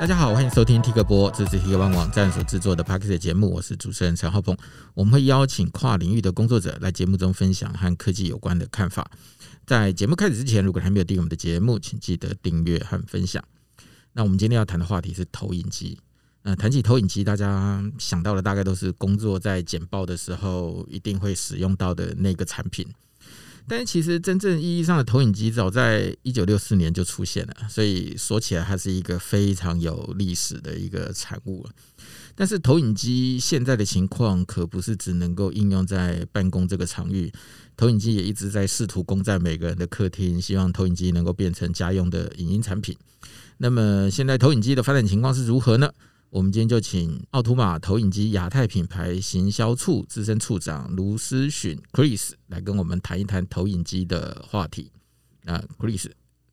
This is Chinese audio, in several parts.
大家好，欢迎收听 Tik 播，这是 TikOne 网站所制作的 Podcast 节目，我是主持人陈浩鹏。我们会邀请跨领域的工作者来节目中分享和科技有关的看法。在节目开始之前，如果还没有订阅我们的节目，请记得订阅和分享。那我们今天要谈的话题是投影机。那谈起投影机，大家想到的大概都是工作在简报的时候一定会使用到的那个产品。但是其实真正意义上的投影机早在一九六四年就出现了，所以说起来它是一个非常有历史的一个产物。但是投影机现在的情况可不是只能够应用在办公这个场域，投影机也一直在试图攻占每个人的客厅，希望投影机能够变成家用的影音产品。那么现在投影机的发展情况是如何呢？我们今天就请奥图玛投影机亚太品牌行销处资深处长卢思洵 Chris 来跟我们谈一谈投影机的话题。那 Chris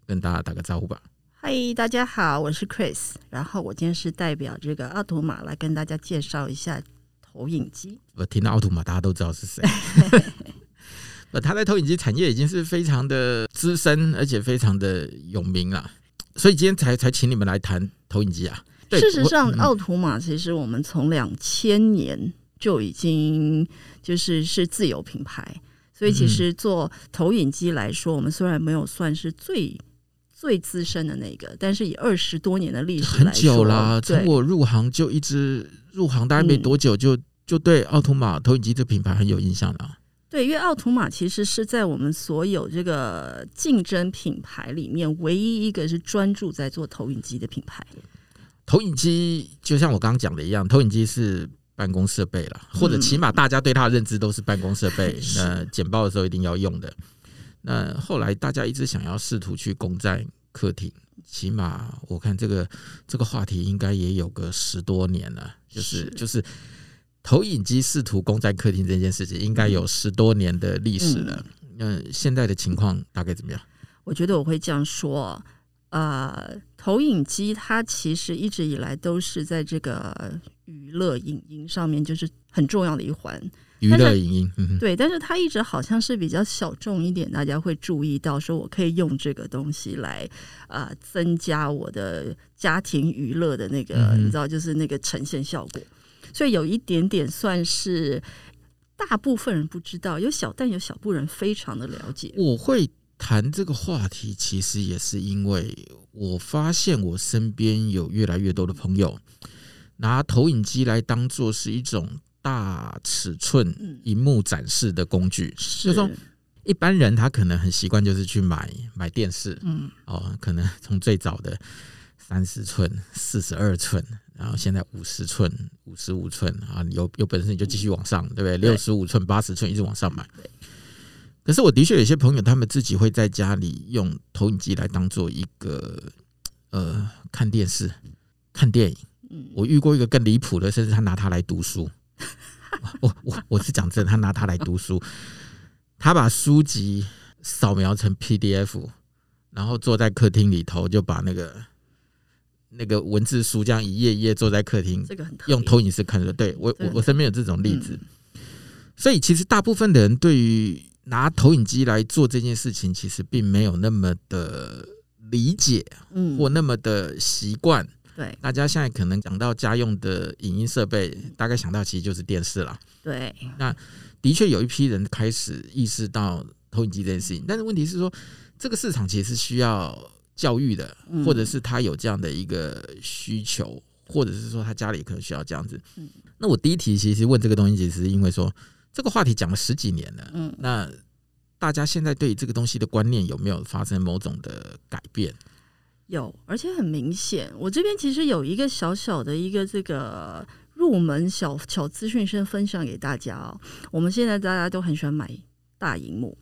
跟大家打个招呼吧。嗨，大家好，我是 Chris。然后我今天是代表这个奥图玛来跟大家介绍一下投影机。我听到奥图玛，大家都知道是谁。呃，他在投影机产业已经是非常的资深，而且非常的有名了。所以今天才才请你们来谈投影机啊。事实上，奥图玛其实我们从两千年就已经就是是自有品牌，所以其实做投影机来说，我们虽然没有算是最最资深的那个，但是以二十多年的历史，很久啦。从我入行就一直入行，大概没多久就就对奥图玛投影机这品牌很有印象了。对，因为奥图玛其实是在我们所有这个竞争品牌里面唯一一个是专注在做投影机的品牌。投影机就像我刚刚讲的一样，投影机是办公设备了，或者起码大家对它的认知都是办公设备。那简报的时候一定要用的。那后来大家一直想要试图去攻占客厅，起码我看这个这个话题应该也有个十多年了。就是就是投影机试图攻占客厅这件事情，应该有十多年的历史了。那现在的情况大概怎么样？我觉得我会这样说。呃，投影机它其实一直以来都是在这个娱乐影音上面，就是很重要的一环。娱乐影音，嗯、对，但是它一直好像是比较小众一点，大家会注意到说，我可以用这个东西来呃增加我的家庭娱乐的那个，嗯、你知道，就是那个呈现效果。所以有一点点算是大部分人不知道，有小但有小部分人非常的了解。我会。谈这个话题，其实也是因为我发现我身边有越来越多的朋友拿投影机来当做是一种大尺寸荧幕展示的工具。就是说，一般人他可能很习惯就是去买买电视，嗯，哦，可能从最早的三十寸、四十二寸，然后现在五十寸、五十五寸啊，有有本事你就继续往上，对不对？六十五寸、八十寸一直往上买。可是我的确有些朋友，他们自己会在家里用投影机来当做一个呃看电视、看电影。我遇过一个更离谱的，甚至他拿它来读书。我我我是讲真的，他拿它来读书，他把书籍扫描成 PDF，然后坐在客厅里头，就把那个那个文字书这样一页一页坐在客厅，用投影式看的。对我我我身边有这种例子，所以其实大部分的人对于拿投影机来做这件事情，其实并没有那么的理解，嗯，或那么的习惯。对，大家现在可能讲到家用的影音设备，大概想到其实就是电视了。对，那的确有一批人开始意识到投影机这件事情，但是问题是说，这个市场其实是需要教育的，或者是他有这样的一个需求，或者是说他家里可能需要这样子。那我第一题其实问这个东西，其实是因为说。这个话题讲了十几年了，嗯，那大家现在对这个东西的观念有没有发生某种的改变？有，而且很明显。我这边其实有一个小小的一个这个入门小小资讯，先分享给大家哦。我们现在大家都很喜欢买大荧幕，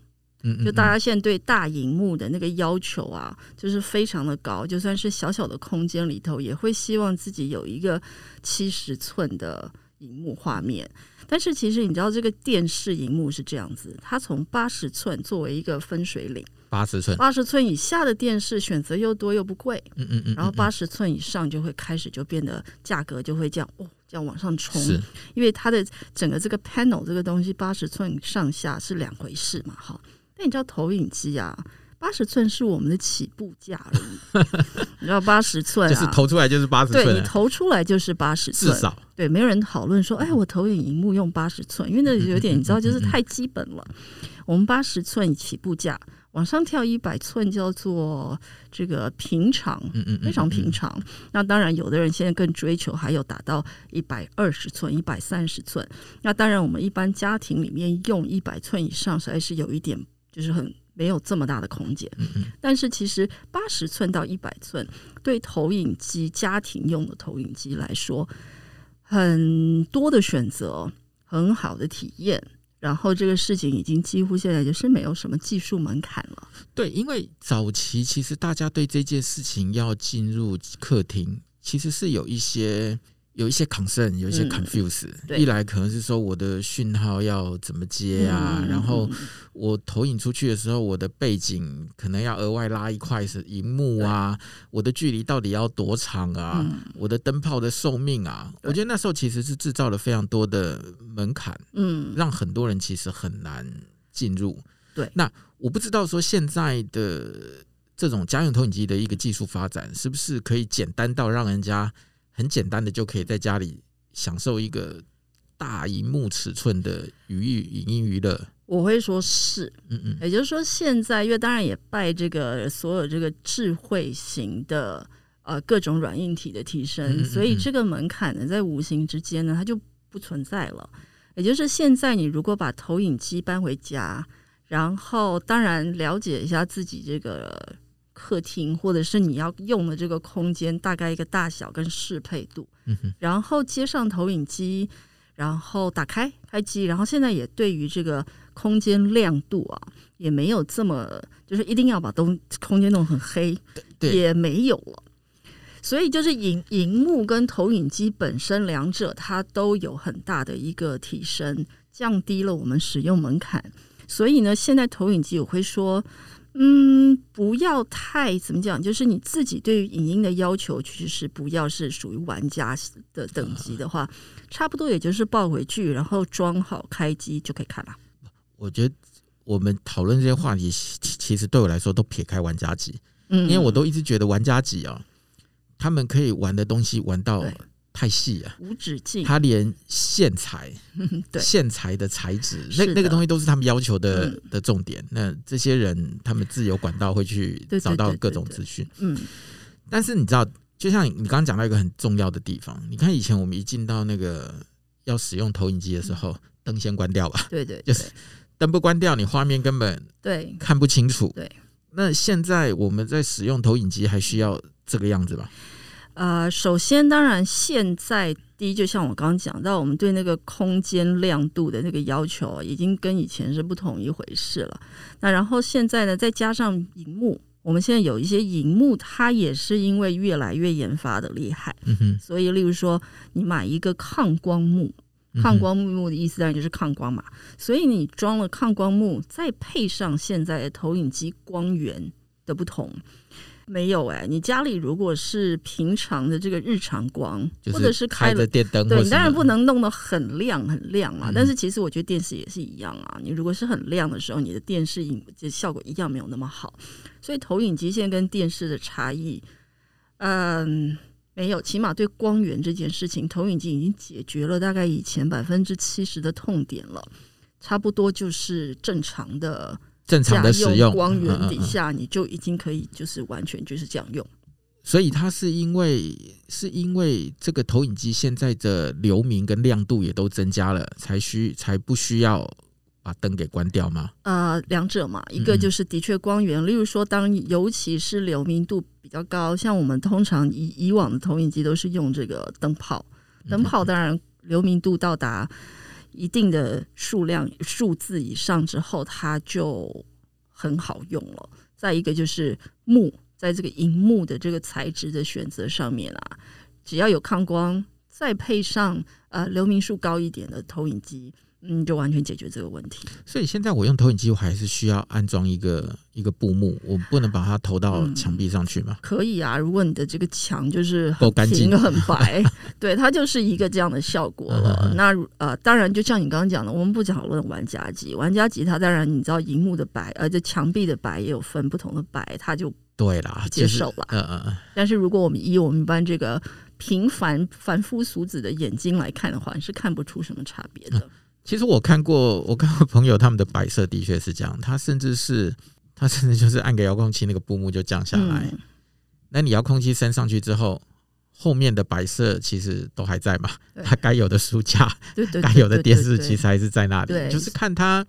嗯，就大家现在对大荧幕的那个要求啊，就是非常的高。就算是小小的空间里头，也会希望自己有一个七十寸的荧幕画面。但是其实你知道，这个电视荧幕是这样子，它从八十寸作为一个分水岭，八十寸，八十寸以下的电视选择又多又不贵，嗯嗯嗯，然后八十寸以上就会开始就变得价格就会这样哦，这样往上冲，是，因为它的整个这个 panel 这个东西八十寸上下是两回事嘛，哈。那你知道投影机啊，八十寸是我们的起步价而已。你知道八十寸，就是投出来就是八十寸，对，你投出来就是八十寸，至少对，没有人讨论说，哎，我投影荧幕用八十寸，因为那 有点你知道，就是太基本了。我们八十寸起步价。往上跳一百寸叫做这个平常，非常平常。那当然，有的人现在更追求还有达到一百二十寸、一百三十寸。那当然，我们一般家庭里面用一百寸以上，实在是有一点就是很没有这么大的空间。但是其实八十寸到一百寸，对投影机家庭用的投影机来说，很多的选择，很好的体验。然后这个事情已经几乎现在就是没有什么技术门槛了。对，因为早期其实大家对这件事情要进入客厅，其实是有一些。有一些 concern，有一些 confuse、嗯。一来可能是说我的讯号要怎么接啊，嗯、然后我投影出去的时候，我的背景可能要额外拉一块是荧幕啊，我的距离到底要多长啊？嗯、我的灯泡的寿命啊，我觉得那时候其实是制造了非常多的门槛，嗯，让很多人其实很难进入。对，那我不知道说现在的这种家用投影机的一个技术发展，是不是可以简单到让人家。很简单的就可以在家里享受一个大荧幕尺寸的娱娱影音娱乐。我会说是，嗯嗯，也就是说现在，因为当然也拜这个所有这个智慧型的呃各种软硬体的提升，所以这个门槛呢，在无形之间呢，它就不存在了。也就是现在，你如果把投影机搬回家，然后当然了解一下自己这个。客厅或者是你要用的这个空间，大概一个大小跟适配度，嗯，然后接上投影机，然后打开开机，然后现在也对于这个空间亮度啊，也没有这么就是一定要把东空间弄很黑，对，也没有了。所以就是荧荧幕跟投影机本身两者它都有很大的一个提升，降低了我们使用门槛。所以呢，现在投影机我会说。嗯，不要太怎么讲，就是你自己对于影音的要求，其实是不要是属于玩家的等级的话，差不多也就是抱回去，然后装好开机就可以看了。我觉得我们讨论这些话题，其实对我来说都撇开玩家级，嗯，因为我都一直觉得玩家级啊，他们可以玩的东西玩到。太细啊，无止境。他连线材，对线材的材质，那那个东西都是他们要求的、嗯、的重点。那这些人，他们自由管道会去找到各种资讯。嗯，但是你知道，就像你刚刚讲到一个很重要的地方，你看以前我们一进到那个要使用投影机的时候，灯、嗯、先关掉吧。对对，就是灯不关掉，你画面根本对看不清楚。对，那现在我们在使用投影机，还需要这个样子吧？呃，首先，当然，现在第一，就像我刚刚讲到，我们对那个空间亮度的那个要求，已经跟以前是不同一回事了。那然后现在呢，再加上荧幕，我们现在有一些荧幕，它也是因为越来越研发的厉害，嗯哼。所以，例如说，你买一个抗光幕，抗光幕的意思当然就是抗光嘛。所以，你装了抗光幕，再配上现在的投影机光源的不同。没有哎、欸，你家里如果是平常的这个日常光，或者是开了电灯，对，你当然不能弄得很亮很亮啊。但是其实我觉得电视也是一样啊。你如果是很亮的时候，你的电视影这效果一样没有那么好。所以投影机现在跟电视的差异，嗯，没有，起码对光源这件事情，投影机已经解决了大概以前百分之七十的痛点了，差不多就是正常的。正常的使用光源底下，你就已经可以就是完全就是这样用。所以它是因为是因为这个投影机现在的流明跟亮度也都增加了，才需才不需要把灯给关掉吗？呃，两者嘛，一个就是的确光源，例如说当尤其是流明度比较高，像我们通常以以往的投影机都是用这个灯泡，灯泡当然流明度到达。一定的数量数字以上之后，它就很好用了。再一个就是木，在这个银幕的这个材质的选择上面啊，只要有抗光，再配上呃流明数高一点的投影机，嗯，就完全解决这个问题。所以现在我用投影机，我还是需要安装一个一个布幕，我不能把它投到墙壁上去吗？可以啊，如果你的这个墙就是够干净、很白，对，它就是一个这样的效果了。那呃，当然，就像你刚刚讲的，我们不讨论玩家级，玩家级它当然你知道，荧幕的白，而且墙壁的白也有分不同的白，它就对啦，接受了。嗯嗯嗯。但是如果我们以我们班这个平凡凡夫俗子的眼睛来看的话，是看不出什么差别的。其实我看过，我看过朋友他们的摆设的确是这样，他甚至是他甚至就是按个遥控器，那个布幕就降下来。嗯、那你遥控器升上去之后，后面的摆设其实都还在嘛？他该有的书架，该有的电视其实还是在那里。就是看他，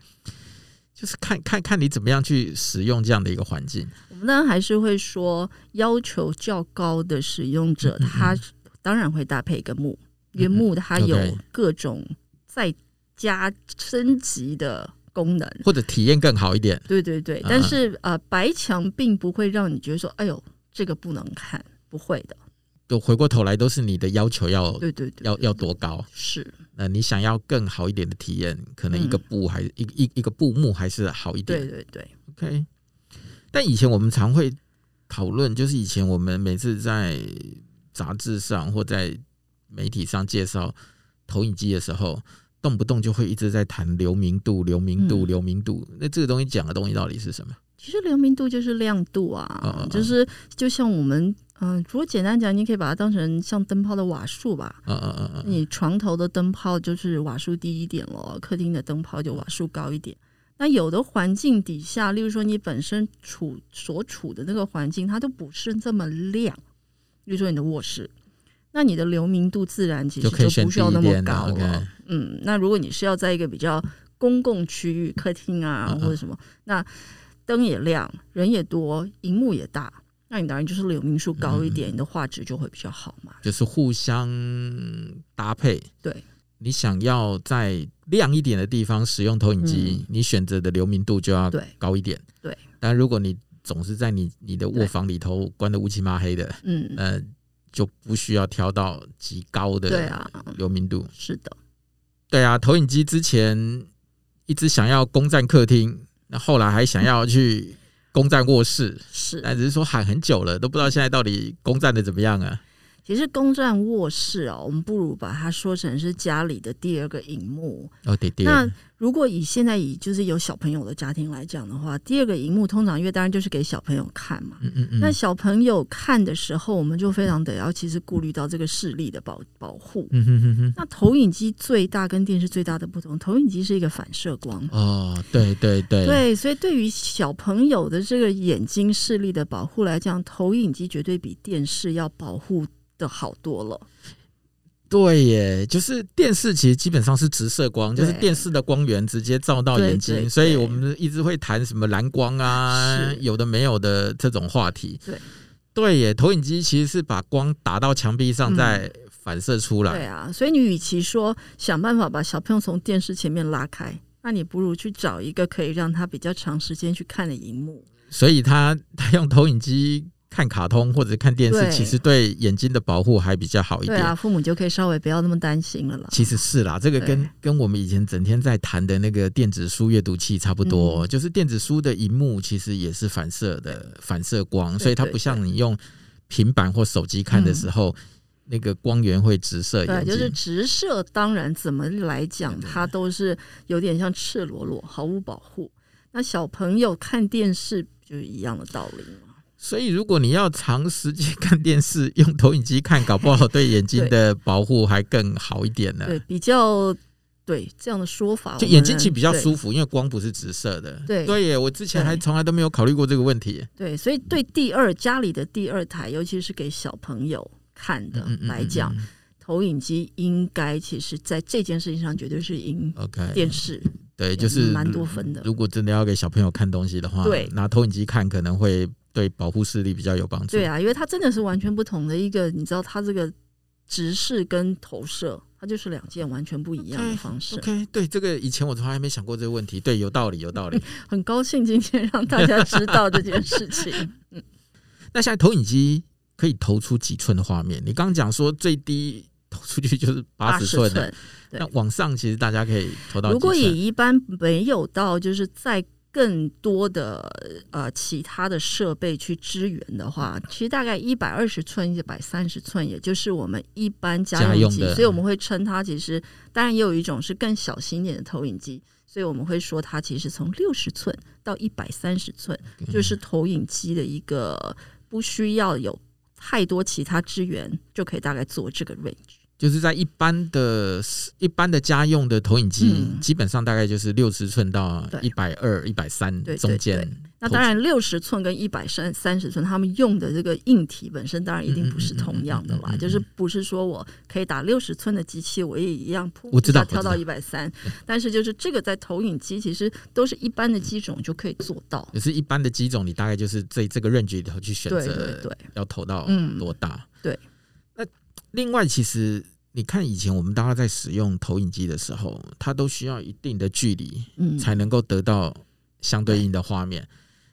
就是看看看你怎么样去使用这样的一个环境。我们当然还是会说，要求较高的使用者，他当然会搭配一个幕，因为幕它有各种在。加升级的功能，或者体验更好一点。对对对，但是呃，白墙并不会让你觉得说，哎呦，这个不能看，不会的。就回过头来都是你的要求要，对对对，要要多高？是，那你想要更好一点的体验，可能一个布还一一一个布幕还是好一点。对对对，OK。但以前我们常会讨论，就是以前我们每次在杂志上或在媒体上介绍投影机的时候。动不动就会一直在谈流明度、流明度、流明度。那这个东西讲的东西到底是什么？其实流明度就是亮度啊，就是就像我们嗯，如果简单讲，你可以把它当成像灯泡的瓦数吧。嗯嗯嗯嗯。你床头的灯泡就是瓦数低一点咯，客厅的灯泡就瓦数高一点。那有的环境底下，例如说你本身处所处的那个环境，它都不是这么亮。例如说你的卧室。那你的流明度自然其实就不需要那么高了。嗯，那如果你是要在一个比较公共区域，客厅啊或者什么，那灯也亮，人也多，荧幕也大，那你当然就是流明数高一点，你的画质就会比较好嘛。就是互相搭配。对，你想要在亮一点的地方使用投影机，你选择的流明度就要高一点。对，但如果你总是在你你的卧房里头关的乌漆嘛黑的，嗯呃。就不需要挑到极高的流明度。是的，对啊，投影机之前一直想要攻占客厅，那后来还想要去攻占卧室，是，但只是说喊很久了，都不知道现在到底攻占的怎么样啊。其实公占卧室哦，我们不如把它说成是家里的第二个荧幕。哦，对对。那如果以现在以就是有小朋友的家庭来讲的话，第二个荧幕通常因为当然就是给小朋友看嘛。嗯嗯嗯。那小朋友看的时候，我们就非常得要其实顾虑到这个视力的保保护。嗯哼哼哼。那投影机最大跟电视最大的不同，投影机是一个反射光。哦，对对对。对，所以对于小朋友的这个眼睛视力的保护来讲，投影机绝对比电视要保护的好多了，对耶，就是电视其实基本上是直射光，就是电视的光源直接照到眼睛，所以我们一直会谈什么蓝光啊，有的没有的这种话题。对，对耶，投影机其实是把光打到墙壁上再反射出来。对啊，所以你与其说想办法把小朋友从电视前面拉开，那你不如去找一个可以让他比较长时间去看的荧幕。所以他 他用投影机。看卡通或者看电视，其实对眼睛的保护还比较好一点。对啊，父母就可以稍微不要那么担心了啦。其实是啦，这个跟跟我们以前整天在谈的那个电子书阅读器差不多，就是电子书的荧幕其实也是反射的反射光，所以它不像你用平板或手机看的时候，那个光源会直射眼睛。对，就是直射，当然怎么来讲，它都是有点像赤裸裸，毫无保护。那小朋友看电视就是一样的道理。所以，如果你要长时间看电视，用投影机看，搞不好对眼睛的保护还更好一点呢。对，比较对这样的说法，就眼睛其实比较舒服，因为光不是直射的。对，对耶，我之前还从来都没有考虑过这个问题。对，所以对第二家里的第二台，尤其是给小朋友看的来讲，投影机应该其实在这件事情上绝对是赢 OK 电视。对，就是蛮多分的。如果真的要给小朋友看东西的话，对，拿投影机看可能会。对保护视力比较有帮助。对啊，因为它真的是完全不同的一个，你知道，它这个直视跟投射，它就是两件完全不一样的方式。Okay, OK，对，这个以前我从来没想过这个问题。对，有道理，有道理。很高兴今天让大家知道这件事情。嗯，那现在投影机可以投出几寸的画面？你刚刚讲说最低投出去就是八十寸的。那往上其实大家可以投到。如果也一般没有到，就是在更多的呃其他的设备去支援的话，其实大概一百二十寸、一百三十寸，也就是我们一般家用机，所以我们会称它其实当然也有一种是更小型点的投影机。所以我们会说，它其实从六十寸到一百三十寸，就是投影机的一个不需要有太多其他支援，就可以大概做这个 range。就是在一般的、一般的家用的投影机，嗯、基本上大概就是六十寸到一百二、一百三中间。那当然，六十寸跟一百三三十寸，他们用的这个硬体本身当然一定不是同样的啦。就是不是说我可以打六十寸的机器，我也一样扑一下跳到一百三。但是就是这个在投影机，其实都是一般的机种就可以做到。也是一般的机种，你大概就是这这个 range 里头去选择，对，要投到多大？对。另外，其实你看，以前我们大家在使用投影机的时候，它都需要一定的距离，才能够得到相对应的画面。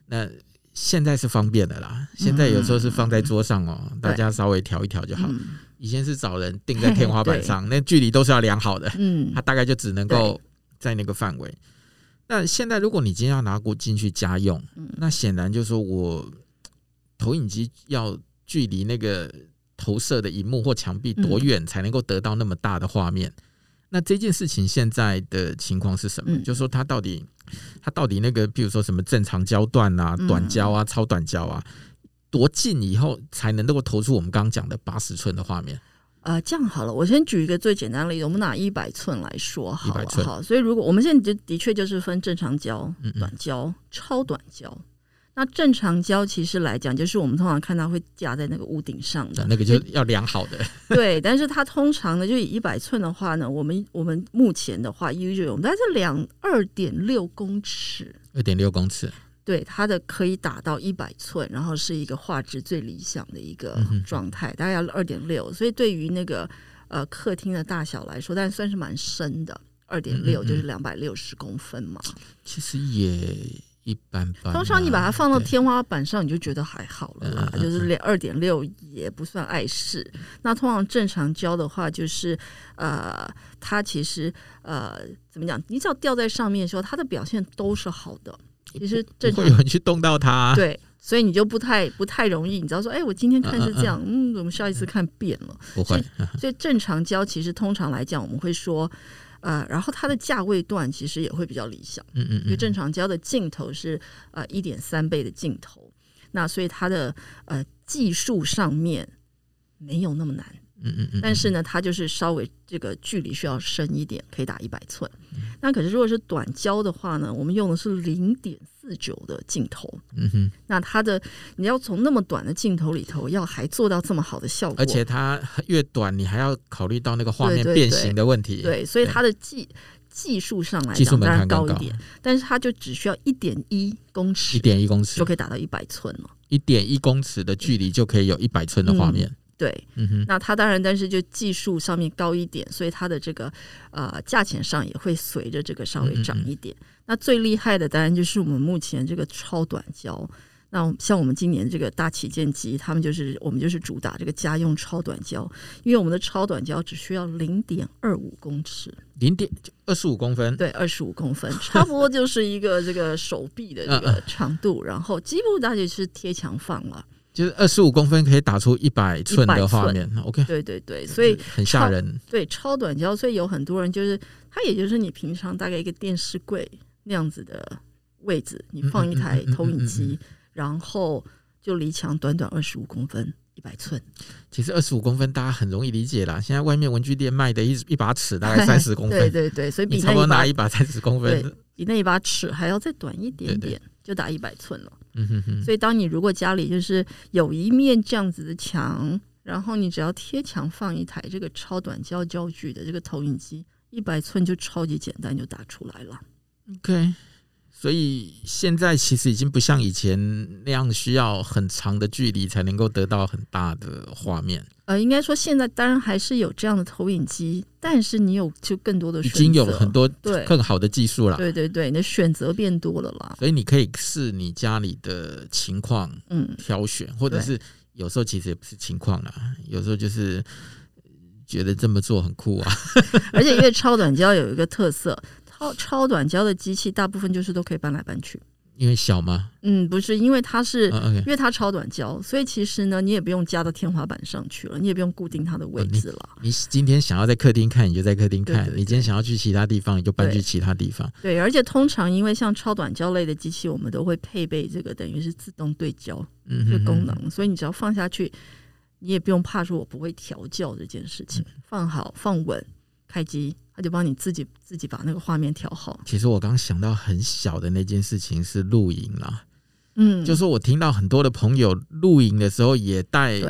那现在是方便的啦，现在有时候是放在桌上哦，大家稍微调一调就好。以前是找人定在天花板上，那距离都是要量好的，嗯它大概就只能够在那个范围。那现在，如果你今天要拿过进去家用，那显然就是说我投影机要距离那个。投射的荧幕或墙壁多远才能够得到那么大的画面？嗯、那这件事情现在的情况是什么？嗯、就是说它到底它到底那个，比如说什么正常焦段啊、短焦啊、超短焦啊，多近以后才能够投出我们刚刚讲的八十寸的画面？呃，这样好了，我先举一个最简单的例子，我们拿一百寸来说好了，好。所以如果我们现在就的确就是分正常焦、短焦、超短焦。那正常胶其实来讲，就是我们通常看到会架在那个屋顶上的，那个就要量好的。对，但是它通常呢，就以一百寸的话呢，我们我们目前的话，usually 我们大概是两二点六公尺，二点六公尺，对，它的可以打到一百寸，然后是一个画质最理想的一个状态，嗯、大概要二点六。所以对于那个呃客厅的大小来说，但算是蛮深的，二点六就是两百六十公分嘛。其实也。一般般，通常你把它放到天花板上，你就觉得还好了啦，就是连二点六也不算碍事。那通常正常胶的话，就是呃，它其实呃，怎么讲？你只要吊在上面的时候，它的表现都是好的。其实正常会有人去动到它，对，所以你就不太不太容易。你知道说，哎，我今天看是这样，嗯，怎么下一次看变了？不会。所以正常胶其实通常来讲，我们会说。呃，然后它的价位段其实也会比较理想，嗯嗯，因为正常焦的镜头是呃一点三倍的镜头，那所以它的呃技术上面没有那么难，嗯嗯嗯，但是呢，它就是稍微这个距离需要深一点，可以打一百寸。那可是如果是短焦的话呢，我们用的是零点四九的镜头，嗯哼，那它的你要从那么短的镜头里头要还做到这么好的效果，而且它越短，你还要考虑到那个画面变形的问题，对，对，对，所以它的技技术上来讲当然高一点，但是它就只需要一点一公尺，一点一公尺。就可以达到一百寸了，一点一公尺的距离就可以有一百寸的画面。嗯对，嗯哼，那它当然，但是就技术上面高一点，所以它的这个呃价钱上也会随着这个稍微涨一点。嗯嗯，那最厉害的当然就是我们目前这个超短焦。那像我们今年这个大旗舰机，他们就是我们就是主打这个家用超短焦，因为我们的超短焦只需要零点二五公尺，零点二十五公分，对，二十五公分，差不多就是一个这个手臂的这个 长度，然后几乎大概是贴墙放了。就是二十五公分可以打出一百寸的画面，OK？对对对，所以很吓人。对，超短焦，所以有很多人就是它，也就是你平常大概一个电视柜那样子的位置，你放一台投影机，然后就离墙短短二十五公分，一百寸。其实二十五公分大家很容易理解啦，现在外面文具店卖的一一把尺大概 三十公分，对对对，所以比差不多拿一把三十公分，比那一把尺还要再短一点点，就打一百寸了。嗯哼哼，所以当你如果家里就是有一面这样子的墙，然后你只要贴墙放一台这个超短焦焦距的这个投影机，一百寸就超级简单就打出来了。OK。所以现在其实已经不像以前那样需要很长的距离才能够得到很大的画面。呃，应该说现在当然还是有这样的投影机，但是你有就更多的选择，已经有很多对更好的技术了。对对对，你的选择变多了啦。所以你可以视你家里的情况，嗯，挑选，或者是有时候其实也不是情况啦，有时候就是。觉得这么做很酷啊。而且因为超短焦有一个特色，超超短焦的机器大部分就是都可以搬来搬去。因为小吗？嗯，不是，因为它是，oh, okay. 因为它超短焦，所以其实呢，你也不用加到天花板上去了，你也不用固定它的位置了。Oh, 你，你今天想要在客厅看，你就在客厅看；你今天想要去其他地方，你就搬去其他地方。对，对，而且通常因为像超短焦类的机器，我们都会配备这个等于是自动对焦这功能，所以你只要放下去，你也不用怕说我不会调教这件事情，嗯、放好放稳，开机。他就帮你自己自己把那个画面调好。其实我刚想到很小的那件事情是露营啦，嗯，就是我听到很多的朋友露营的时候也带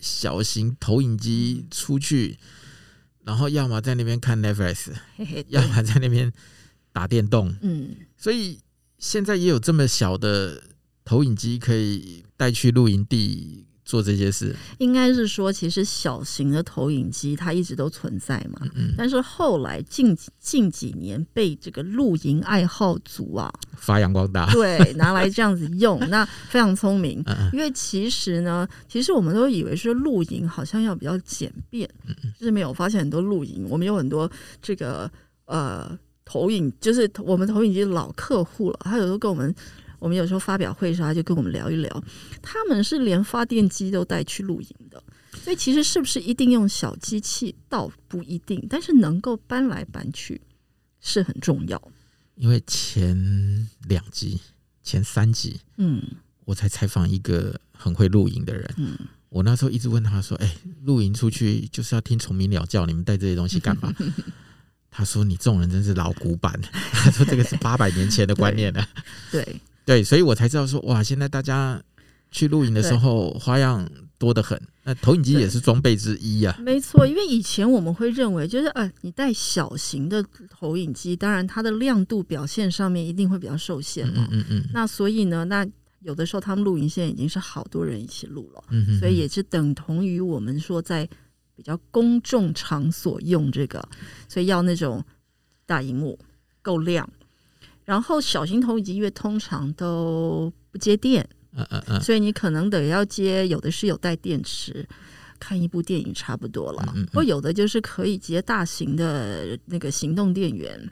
小型投影机出去，然后要么在那边看 Netflix，要么在那边打电动，嗯，所以现在也有这么小的投影机可以带去露营地。做这些事，应该是说，其实小型的投影机它一直都存在嘛。嗯嗯，但是后来近近几年被这个露营爱好组啊发扬光大，对，拿来这样子用，那非常聪明。因为其实呢，其实我们都以为说露营好像要比较简便，是没有发现很多露营，我们有很多这个呃投影，就是我们投影机老客户了，他有时候跟我们。我们有时候发表会的时候，他就跟我们聊一聊，他们是连发电机都带去露营的，所以其实是不是一定用小机器，倒不一定，但是能够搬来搬去是很重要。因为前两集、前三集，嗯，我才采访一个很会露营的人，嗯，我那时候一直问他说：“哎，露营出去就是要听虫鸣鸟叫，你们带这些东西干嘛？” 他说：“你这种人真是老古板。”他说：“这个是八百年前的观念了。”对。对对，所以我才知道说哇，现在大家去露营的时候花样多得很。那投影机也是装备之一啊。没错，因为以前我们会认为，就是呃，你带小型的投影机，当然它的亮度表现上面一定会比较受限嘛。嗯嗯，嗯。那所以呢，那有的时候他们露营现在已经是好多人一起录了，嗯嗯。所以也是等同于我们说在比较公众场所用这个，所以要那种大荧幕够亮。然后小型投影机因为通常都不接电，嗯嗯嗯，所以你可能得要接，有的是有带电池，看一部电影差不多了。或有的就是可以接大型的那个行动电源，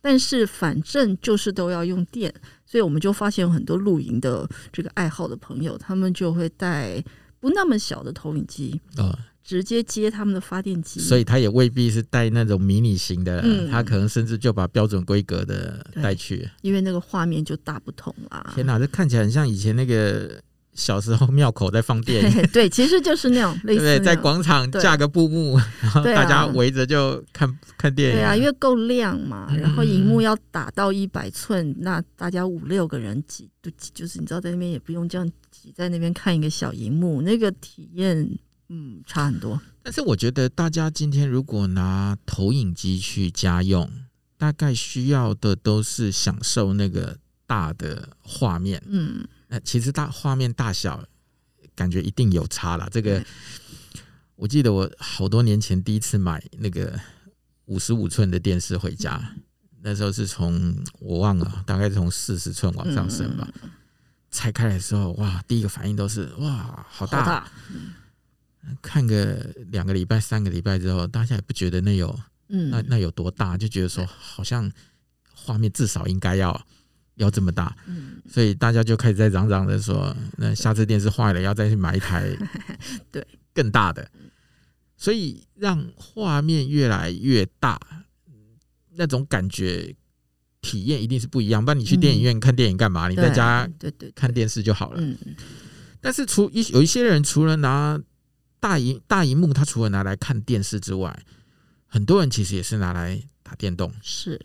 但是反正就是都要用电，所以我们就发现有很多露营的这个爱好的朋友，他们就会带不那么小的投影机。哦直接接他们的发电机，所以他也未必是带那种迷你型的，嗯，他可能甚至就把标准规格的带去，因为那个画面就大不同啦。天哪，这看起来很像以前那个小时候庙口在放电。影，对，其实就是那种 类似对，在广场架个布幕，然后大家围着就看看电影。对啊，因为够亮嘛，然后荧幕要打到一百寸，那大家五六个人挤，就就是你知道，在那边也不用这样挤在那边看一个小荧幕，那个体验。嗯，差很多。但是我觉得大家今天如果拿投影机去家用，大概需要的都是享受那个大的画面。嗯，那其实大画面大小感觉一定有差了。这个我记得我好多年前第一次买那个五十五寸的电视回家，那时候是从我忘了，大概从四十寸往上升吧。拆开来的时候，哇，第一个反应都是哇，好大。好大看个两个礼拜、三个礼拜之后，大家也不觉得那有，嗯，那那有多大，就觉得说好像画面至少应该要要这么大，嗯，所以大家就开始在嚷嚷着说，那下次电视坏了要再去买一台，对，更大的，所以让画面越来越大，那种感觉体验一定是不一样。不然你去电影院看电影干嘛？你在家对对看电视就好了。嗯，但是除一有一些人除了拿大荧大荧幕，它除了拿来看电视之外，很多人其实也是拿来打电动，是，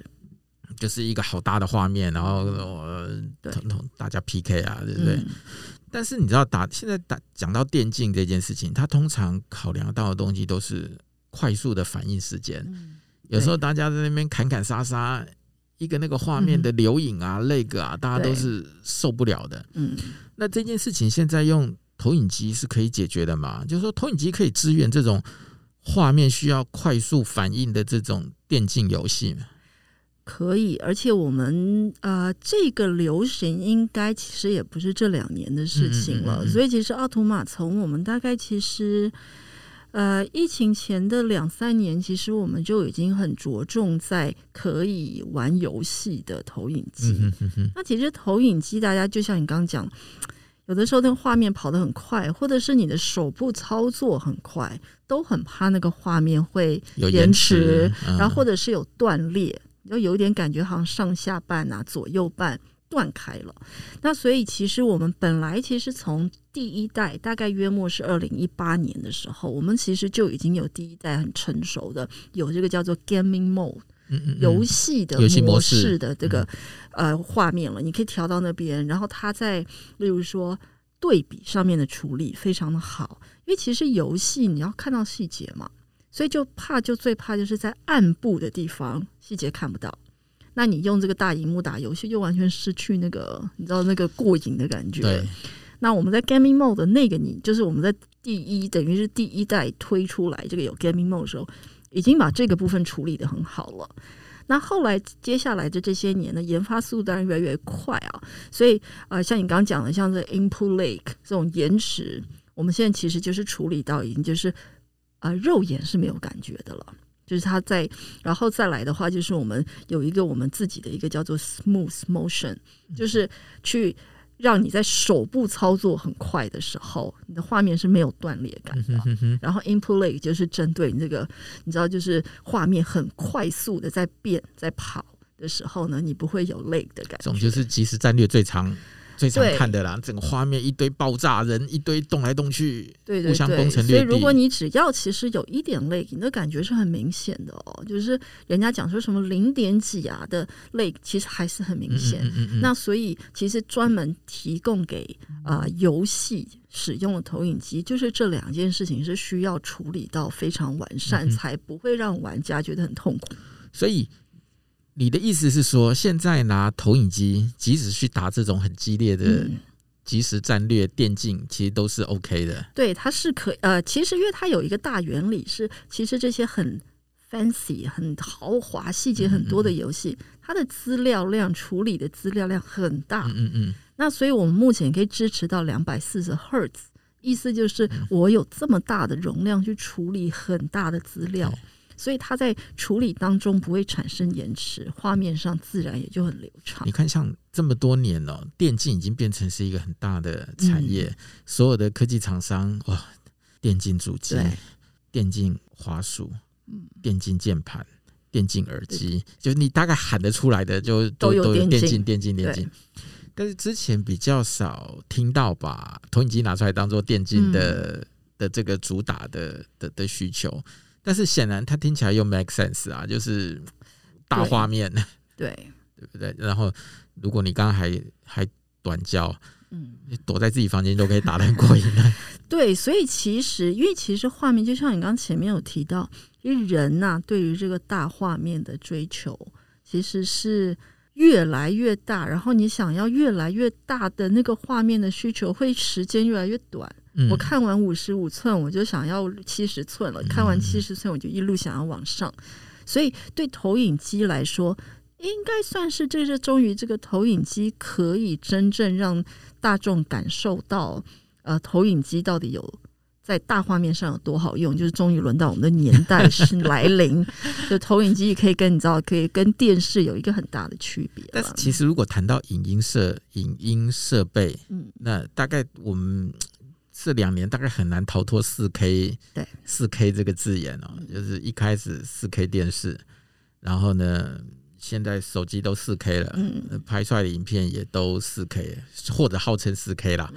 就是一个好大的画面，然后呃，大家 PK 啊，对不对？嗯、但是你知道打现在打讲到电竞这件事情，它通常考量到的东西都是快速的反应时间，嗯、有时候大家在那边砍砍杀杀，一个那个画面的留影啊、那个啊，大家都是受不了的。嗯，那这件事情现在用。投影机是可以解决的嘛？就是说，投影机可以支援这种画面需要快速反应的这种电竞游戏吗？可以，而且我们呃，这个流行应该其实也不是这两年的事情了。嗯嗯嗯嗯，所以，其实奥图玛从我们大概其实呃，疫情前的两三年，其实我们就已经很着重在可以玩游戏的投影机。嗯哼哼，那其实投影机，大家就像你刚刚讲，有的时候那个画面跑得很快，或者是你的手部操作很快，都很怕那个画面会延迟，嗯、然后或者是有断裂，就有一点感觉好像上下半啊、左右半。断开了，那所以其实我们本来其实从第一代大概约莫是二零一八年的时候，我们其实就已经有第一代很成熟的有这个叫做 gaming mode，游戏的模式的这个呃画面了，你可以调到那边，然后它在例如说对比上面的处理非常的好，因为其实游戏你要看到细节嘛，所以就怕就最怕就是在暗部的地方细节看不到。那你用这个大荧幕打游戏，就完全失去那个你知道那个过瘾的感觉。对。那我们在 Gaming Mode 的那个你，就是我们在第一等于是第一代推出来这个有 Gaming Mode 的时候，已经把这个部分处理得很好了。那后来接下来的这些年呢，研发速度当然越来越快啊。所以呃，像你刚刚讲的，像这 Input Lag 这种延迟，我们现在其实就是处理到已经就是呃肉眼是没有感觉的了。就是它在，然后再来的话，就是我们有一个我们自己的一个叫做 Smooth Motion，就是去让你在手部操作很快的时候，你的画面是没有断裂感的。然后 Input Lag 就是针对你这个，你知道，就是画面很快速的在变、在跑的时候呢，你不会有 lag 的感觉。总就是即时战略最长。最常看的啦，整个画面一堆爆炸人，一堆动来动去，对对对，互相攻城略地。所以如果你只要其实有一点 lag，你的感觉是很明显的哦。就是人家讲说什么零点几啊的 lag，其实还是很明显。嗯嗯嗯嗯，那所以其实专门提供给啊游戏使用的投影机，就是这两件事情是需要处理到非常完善，嗯，才不会让玩家觉得很痛苦。所以。你的意思是说，现在拿投影机，即使去打这种很激烈的即时战略电竞，其实都是 OK 的。对，它是可呃，其实因为它有一个大原理是，其实这些很 fancy、很豪华、细节很多的游戏，它的资料量处理的资料量很大。嗯嗯嗯。那所以我们目前可以支持到两百四十赫兹，意思就是我有这么大的容量去处理很大的资料。所以它在处理当中不会产生延迟，画面上自然也就很流畅。你看，像这么多年了，电竞已经变成是一个很大的产业，嗯、所有的科技厂商哇，电竞主机、电竞滑鼠、电竞键盘、电竞耳机，就是你大概喊得出来的就都，都有电竞、电竞、电竞。但是之前比较少听到把投影机拿出来当做电竞的、嗯、的这个主打的的的需求。但是显然，它听起来又 make sense 啊，就是大画面，对对不对？然后，如果你刚刚还还短焦，嗯，你躲在自己房间都可以打得很过瘾的。对，所以其实，因为其实画面就像你刚前面有提到，因为人呐、啊，对于这个大画面的追求，其实是越来越大。然后，你想要越来越大的那个画面的需求，会时间越来越短。我看完五十五寸，我就想要七十寸了；看完七十寸，我就一路想要往上。所以，对投影机来说，应该算是这是终于这个投影机可以真正让大众感受到，呃，投影机到底有在大画面上有多好用。就是终于轮到我们的年代是来临，就投影机可以跟你知道，可以跟电视有一个很大的区别。但是，其实如果谈到影音设影音设备，嗯，那大概我们。这两年大概很难逃脱四 K，对。四 K 这个字眼哦，就是一开始四 K 电视，然后呢，现在手机都四 K 了，嗯，拍出来的影片也都四 K，或者号称四 K 啦。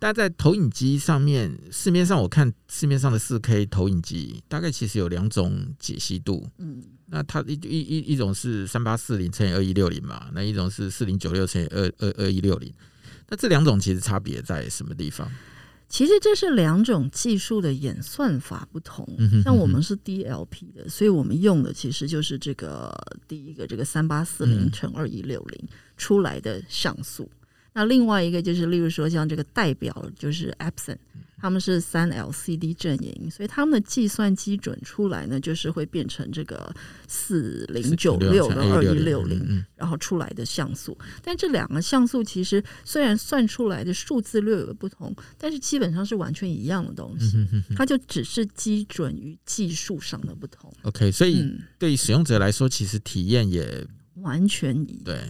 但在投影机上面，市面上我看市面上的四 K 投影机，大概其实有两种解析度，嗯，那它一一一一种是三八四零乘以二一六零嘛，那一种是四零九六乘以二二二一六零，那这两种其实差别在什么地方？其实这是两种技术的演算法不同，像我们是 DLP 的，所以我们用的其实就是这个第一个这个三八四零乘二一六零出来的像素。那另外一个就是，例如说像这个代表就是 Epson。他们是三 LCD 阵营，所以他们的计算基准出来呢，就是会变成这个四零九六跟二一六零，然后出来的像素。但这两个像素其实虽然算出来的数字略有不同，但是基本上是完全一样的东西。它就只是基准与技术上的不同。OK，所以对于使用者来说，其实体验也完全一样。对。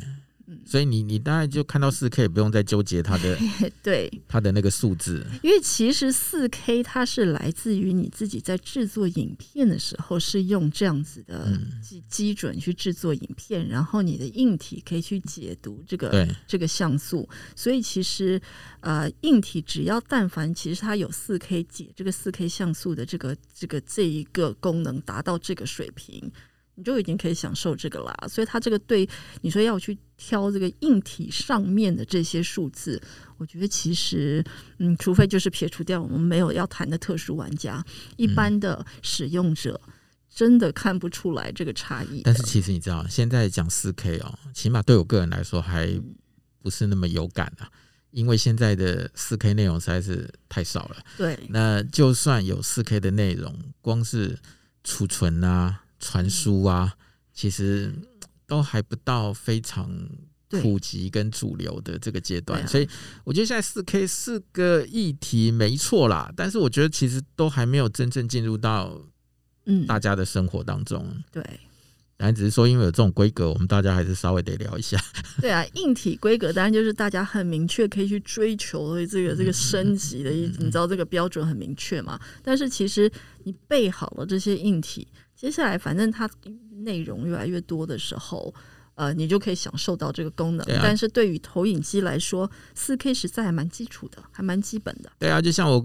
所以你你大概就看到四 K，也不用再纠结它的 对。它的那个数字，因为其实四 K 它是来自于你自己在制作影片的时候是用这样子的基基准去制作影片，然后你的硬体可以去解读这个这个像素，所以其实呃硬体只要但凡其实它有四 K 解这个四 K 像素的这个这个这一个功能达到这个水平。你就已经可以享受这个啦，所以它这个对你说要去挑这个硬体上面的这些数字，我觉得其实嗯，除非就是撇除掉我们没有要谈的特殊玩家，一般的使用者真的看不出来这个差异。但是其实你知道，现在讲四 K 哦，起码对我个人来说还不是那么有感啊，因为现在的四 K 内容实在是太少了。对，那就算有四 K 的内容，光是储存啊。传输啊，其实都还不到非常普及跟主流的这个阶段，所以我觉得现在四 K 是个议题没错啦，但是我觉得其实都还没有真正进入到嗯。大家的生活当中。对，当然只是说因为有这种规格，我们大家还是稍微得聊一下。对啊，硬体规格当然就是大家很明确可以去追求的这个这个升级的，你知道这个标准很明确嘛？但是其实你备好了这些硬体。接下来，反正它内容越来越多的时候，呃，你就可以享受到这个功能。啊、但是对于投影机来说，四 K 实在还蛮基础的，还蛮基本的。对啊，就像我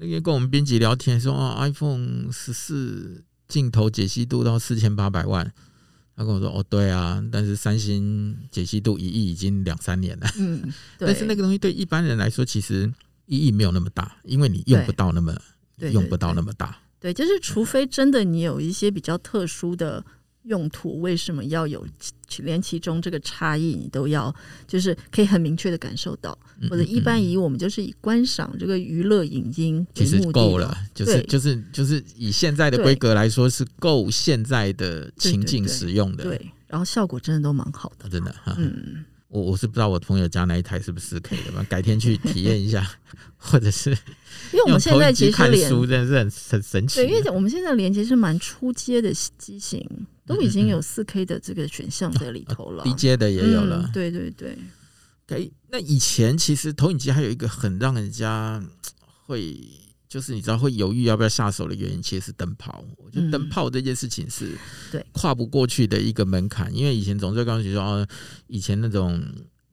那天跟我们编辑聊天说，啊，iPhone 十四镜头解析度到四千八百万，他跟我说，哦，对啊，但是三星解析度一亿已经两三年了。嗯，但是那个东西对一般人来说，其实意义没有那么大，因为你用不到那么用不到那么大。对，就是除非真的你有一些比较特殊的用途，为什么要有连其中这个差异，你都要就是可以很明确的感受到，或者一般以我们就是以观赏这个娱乐影音其实够了，就是就是就是以现在的规格来说是够现在的情境使用的，对，然后效果真的都蛮好的，真的哈，嗯。我我是不知道我朋友家那一台是不是四 K 的嘛，改天去体验一下，或者是因为我们现在其实看书真的是很很神奇。对，因为我们现在连接是蛮初阶的机型，都已经有四 K 的这个选项在里头了，低阶的也有了。对对对。哎，那以前其实投影机还有一个很让人家 会。就是你知道会犹豫要不要下手的原因，其实是灯泡。我觉得灯泡这件事情是对跨不过去的一个门槛，因为以前总是刚你说哦，以前那种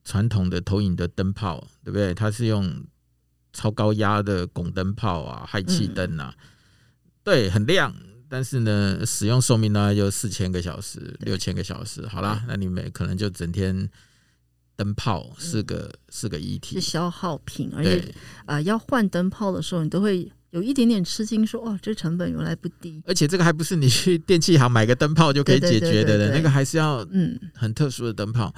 传统的投影的灯泡，对不对？它是用超高压的汞灯泡啊、氦气灯啊，对，很亮，但是呢，使用寿命呢就四千个小时、六千个小时。好啦，那你们可能就整天。灯泡是个是个议题，是消耗品，而且啊、呃，要换灯泡的时候，你都会有一点点吃惊，说哦，这成本原来不低。而且这个还不是你去电器行买个灯泡就可以解决的，那个还是要嗯。很特殊的灯泡。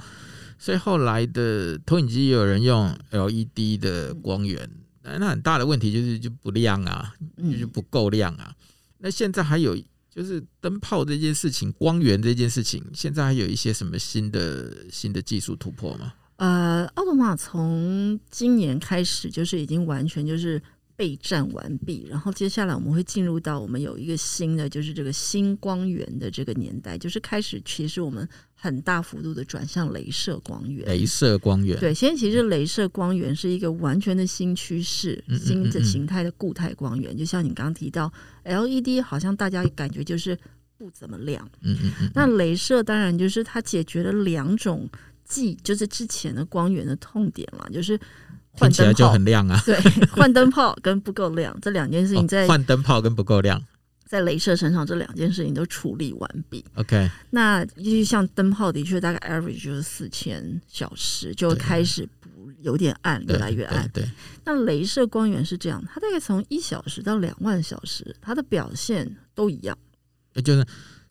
所以后来的投影机也有人用 LED 的光源，但那很大的问题就是就不亮啊，就是不够亮啊。那现在还有。就是灯泡这件事情，光源这件事情，现在还有一些什么新的新的技术突破吗？呃，奥多玛从今年开始就是已经完全就是备战完毕，然后接下来我们会进入到我们有一个新的，就是这个新光源的这个年代，就是开始其实我们。很大幅度的转向镭射光源，镭射光源对，现在其实镭射光源是一个完全的新趋势，嗯嗯嗯嗯新的形态的固态光源。就像你刚刚提到，LED 好像大家感觉就是不怎么亮，嗯嗯嗯，那镭射当然就是它解决了两种既就是之前的光源的痛点了，就是换灯泡就很亮啊，对，换灯泡跟不够亮这两件事情在换灯泡跟不够亮。在镭射身上，这两件事情都处理完毕。OK，那就像灯泡的确大概 average 就是四千小时，就开始不有点暗，越来越暗。对，那镭射光源是这样，它大概从一小时到两万小时，它的表现都一样。也就是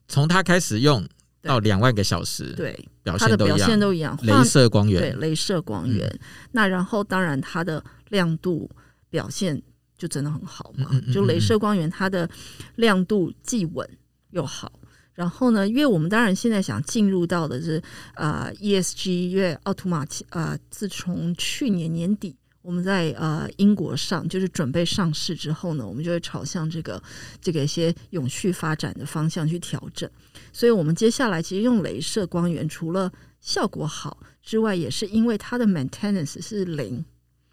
从它开始用到两万个小时，对，表它的表现都一样，镭射光源，对，镭射光源。嗯、那然后当然它的亮度表现就真的很好嘛，就镭射光源它的亮度既稳又好。然后呢，因为我们当然现在想进入到的是呃 ESG，因为奥图玛呃自从去年年底。我们在呃英国上就是准备上市之后呢，我们就会朝向这个这个一些永续发展的方向去调整。所以，我们接下来其实用镭射光源，除了效果好之外，也是因为它的 maintenance 是零。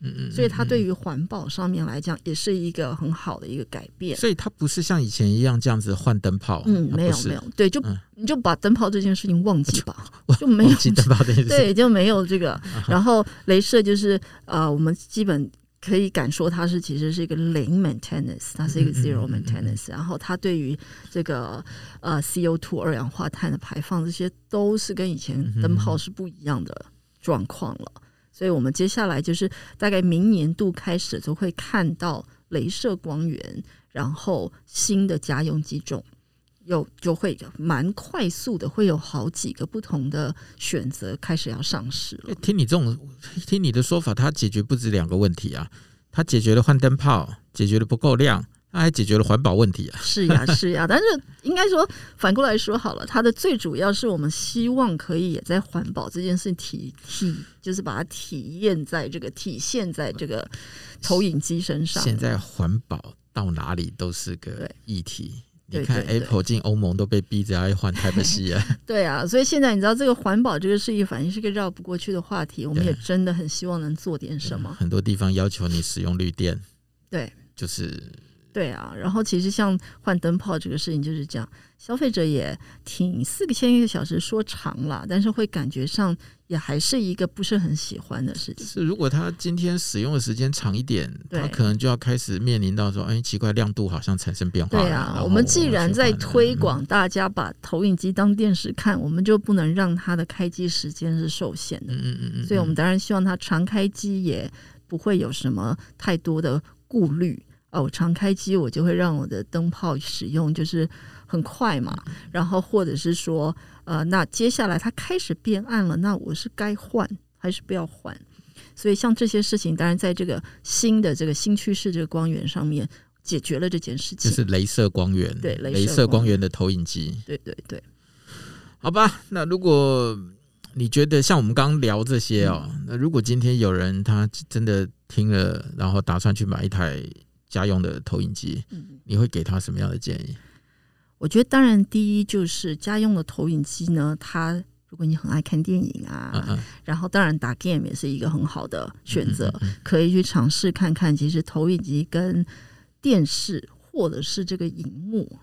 嗯嗯，所以它对于环保上面来讲，也是一个很好的一个改变。所以它不是像以前一样这样子换灯泡。嗯，没有没有，对，就、嗯、你就把灯泡这件事情忘记吧，就，就没有灯泡这件事，对，就没有这个。然后镭射就是呃，我们基本可以敢说它是其实是一个零 maintenance，它是一个 zero maintenance。然后它对于这个呃 CO two 二氧化碳的排放，这些都是跟以前灯泡是不一样的状况了。所以我们接下来就是大概明年度开始就会看到镭射光源，然后新的家用机种有就会蛮快速的，会有好几个不同的选择开始要上市了。听你这种，听你的说法，它解决不止两个问题啊，它解决了换灯泡，解决了不够亮。它还解决了环保问题啊！是呀，是呀，但是应该说反过来说好了，它的最主要是我们希望可以也在环保这件事体体，就是把它体验在这个体现在这个投影机身上。现在环保到哪里都是个议题。你看 Apple 进欧盟都被逼着要换 Type C 啊。对啊，所以现在你知道这个环保这个事情，反正是个绕不过去的话题。我们也真的很希望能做点什么。很多地方要求你使用绿电，对，就是。对啊，然后其实像换灯泡这个事情就是这样，消费者也挺四个千一个小时说长了，但是会感觉上也还是一个不是很喜欢的事情。是，如果他今天使用的时间长一点，他可能就要开始面临到说，哎，奇怪，亮度好像产生变化。对啊，我们既然在推广大家把投影机当电视看，我们就不能让它的开机时间是受限的。嗯嗯嗯嗯，所以我们当然希望它常开机也不会有什么太多的顾虑。哦，我常开机我就会让我的灯泡使用就是很快嘛，然后或者是说，呃，那接下来它开始变暗了，那我是该换还是不要换？所以像这些事情，当然在这个新的这个新趋势这个光源上面解决了这件事情，就是镭射光源，对，镭射光源的投影机，对对对。好吧，那如果你觉得像我们刚刚聊这些哦，嗯、那如果今天有人他真的听了，然后打算去买一台。家用的投影机，你会给他什么样的建议？我觉得，当然，第一就是家用的投影机呢，它如果你很爱看电影啊，嗯嗯然后当然打 game 也是一个很好的选择，可以去尝试看看。其实投影机跟电视或者是这个荧幕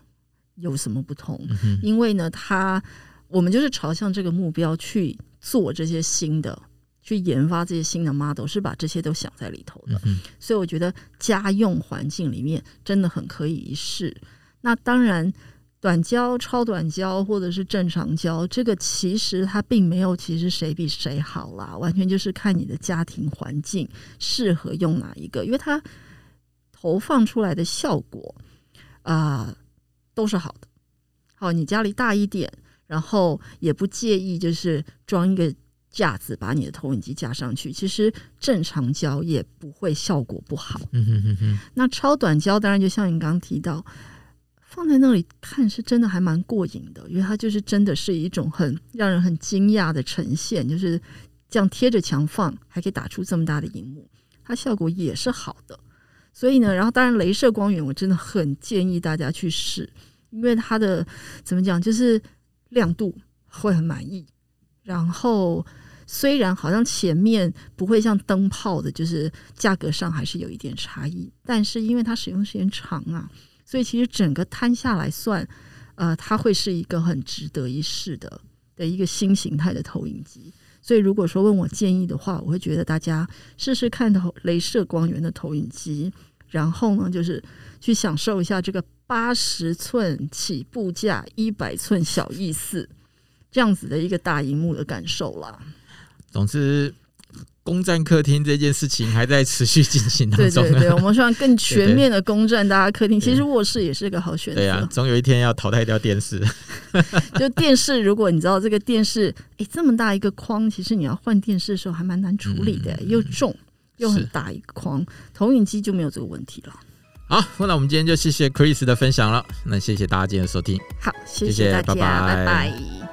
有什么不同？因为呢，它我们就是朝向这个目标去做这些新的。去研发这些新的 model，是把这些都想在里头的，嗯、所以我觉得家用环境里面真的很可以一试。那当然，短焦、超短焦或者是正常焦，这个其实它并没有，其实谁比谁好啦，完全就是看你的家庭环境适合用哪一个，因为它投放出来的效果啊、呃、都是好的。好，你家里大一点，然后也不介意，就是装一个。架子把你的投影机架上去，其实正常焦也不会效果不好。嗯哼哼哼。那超短焦当然就像你刚刚提到，放在那里看是真的还蛮过瘾的，因为它就是真的是一种很让人很惊讶的呈现，就是这样贴着墙放，还可以打出这么大的荧幕，它效果也是好的。所以呢，然后当然镭射光源我真的很建议大家去试，因为它的怎么讲，就是亮度会很满意。然后，虽然好像前面不会像灯泡的，就是价格上还是有一点差异，但是因为它使用时间长啊，所以其实整个摊下来算，呃，它会是一个很值得一试的的一个新形态的投影机。所以如果说问我建议的话，我会觉得大家试试看投镭射光源的投影机，然后呢，就是去享受一下这个八十寸起步价一百寸小意思。这样子的一个大荧幕的感受啦。总之，攻占客厅这件事情还在持续进行当中。对对对，我们希望更全面的攻占大家客厅。其实卧室也是个好选择。对啊，总有一天要淘汰掉电视。就电视，如果你知道这个电视，哎，这么大一个框，其实你要换电视的时候还蛮难处理的，嗯、又重又很大一个框。投影机就没有这个问题了。好，那我们今天就谢谢 Chris 的分享了。那谢谢大家今天的收听。好，谢谢大家，拜拜。拜拜。